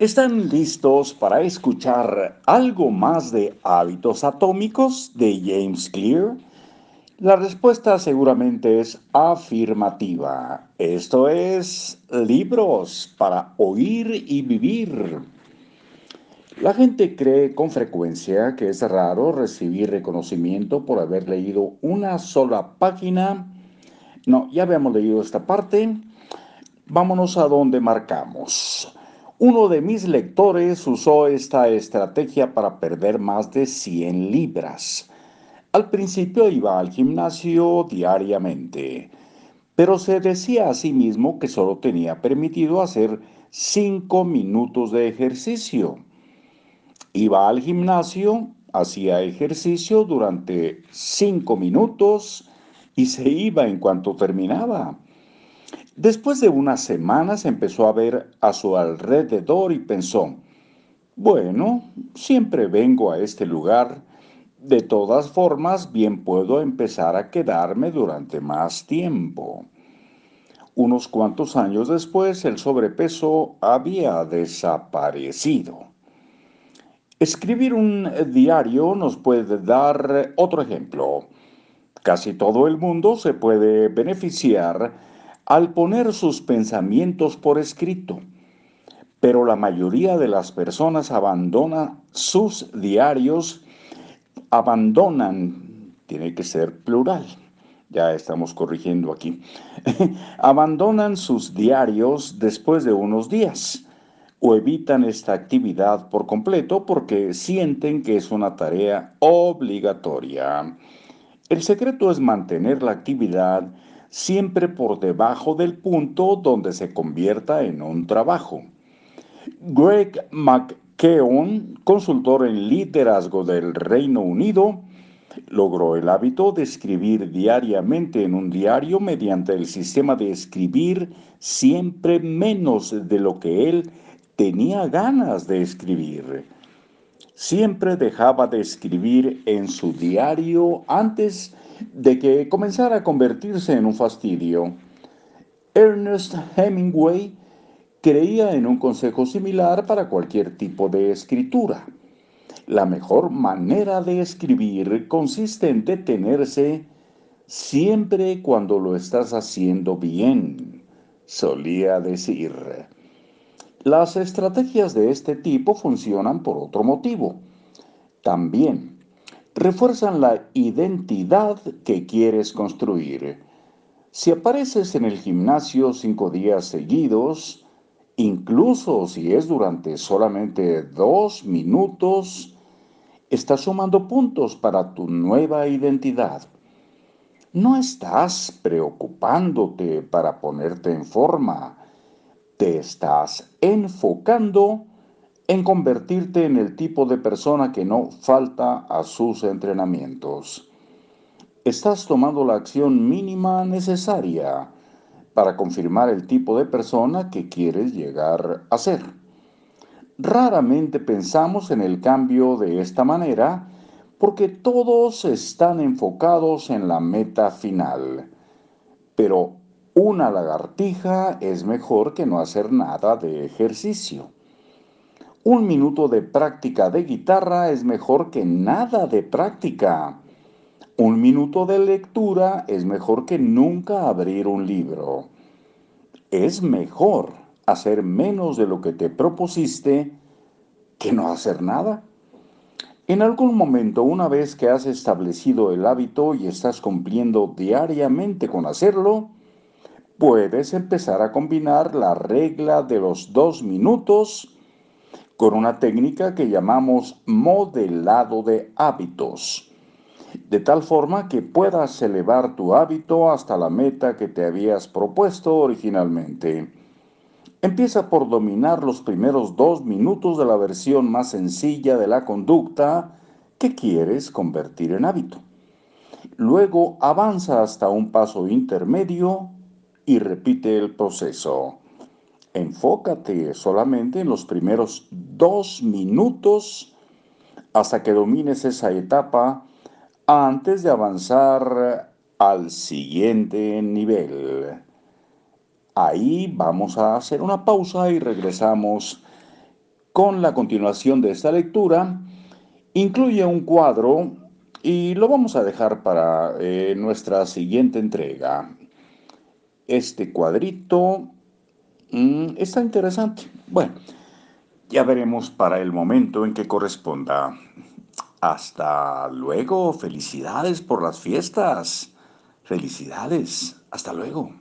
¿Están listos para escuchar algo más de hábitos atómicos de James Clear? La respuesta seguramente es afirmativa. Esto es libros para oír y vivir. La gente cree con frecuencia que es raro recibir reconocimiento por haber leído una sola página. No, ya habíamos leído esta parte. Vámonos a donde marcamos. Uno de mis lectores usó esta estrategia para perder más de 100 libras. Al principio iba al gimnasio diariamente, pero se decía a sí mismo que solo tenía permitido hacer 5 minutos de ejercicio. Iba al gimnasio, hacía ejercicio durante 5 minutos y se iba en cuanto terminaba. Después de unas semanas empezó a ver a su alrededor y pensó, bueno, siempre vengo a este lugar, de todas formas bien puedo empezar a quedarme durante más tiempo. Unos cuantos años después el sobrepeso había desaparecido. Escribir un diario nos puede dar otro ejemplo. Casi todo el mundo se puede beneficiar al poner sus pensamientos por escrito. Pero la mayoría de las personas abandona sus diarios, abandonan, tiene que ser plural, ya estamos corrigiendo aquí, abandonan sus diarios después de unos días o evitan esta actividad por completo porque sienten que es una tarea obligatoria. El secreto es mantener la actividad siempre por debajo del punto donde se convierta en un trabajo. Greg McKeown, consultor en liderazgo del Reino Unido, logró el hábito de escribir diariamente en un diario mediante el sistema de escribir siempre menos de lo que él tenía ganas de escribir. Siempre dejaba de escribir en su diario antes de que comenzara a convertirse en un fastidio. Ernest Hemingway creía en un consejo similar para cualquier tipo de escritura. La mejor manera de escribir consiste en detenerse siempre cuando lo estás haciendo bien, solía decir. Las estrategias de este tipo funcionan por otro motivo. También refuerzan la identidad que quieres construir. Si apareces en el gimnasio cinco días seguidos, incluso si es durante solamente dos minutos, estás sumando puntos para tu nueva identidad. No estás preocupándote para ponerte en forma, te estás enfocando en convertirte en el tipo de persona que no falta a sus entrenamientos. Estás tomando la acción mínima necesaria para confirmar el tipo de persona que quieres llegar a ser. Raramente pensamos en el cambio de esta manera porque todos están enfocados en la meta final. Pero una lagartija es mejor que no hacer nada de ejercicio. Un minuto de práctica de guitarra es mejor que nada de práctica. Un minuto de lectura es mejor que nunca abrir un libro. Es mejor hacer menos de lo que te propusiste que no hacer nada. En algún momento, una vez que has establecido el hábito y estás cumpliendo diariamente con hacerlo, puedes empezar a combinar la regla de los dos minutos con una técnica que llamamos modelado de hábitos, de tal forma que puedas elevar tu hábito hasta la meta que te habías propuesto originalmente. Empieza por dominar los primeros dos minutos de la versión más sencilla de la conducta que quieres convertir en hábito. Luego avanza hasta un paso intermedio y repite el proceso. Enfócate solamente en los primeros dos minutos hasta que domines esa etapa antes de avanzar al siguiente nivel. Ahí vamos a hacer una pausa y regresamos con la continuación de esta lectura, incluye un cuadro y lo vamos a dejar para eh, nuestra siguiente entrega. Este cuadrito mm, está interesante. Bueno, ya veremos para el momento en que corresponda. Hasta luego, felicidades por las fiestas. Felicidades, hasta luego.